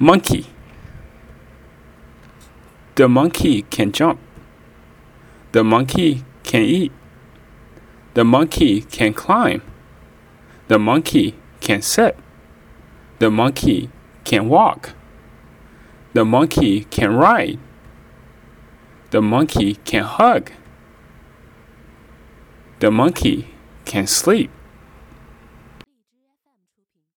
Monkey. The monkey can jump. The monkey can eat. The monkey can climb. The monkey can sit. The monkey can walk. The monkey can ride. The monkey can hug. The monkey can sleep.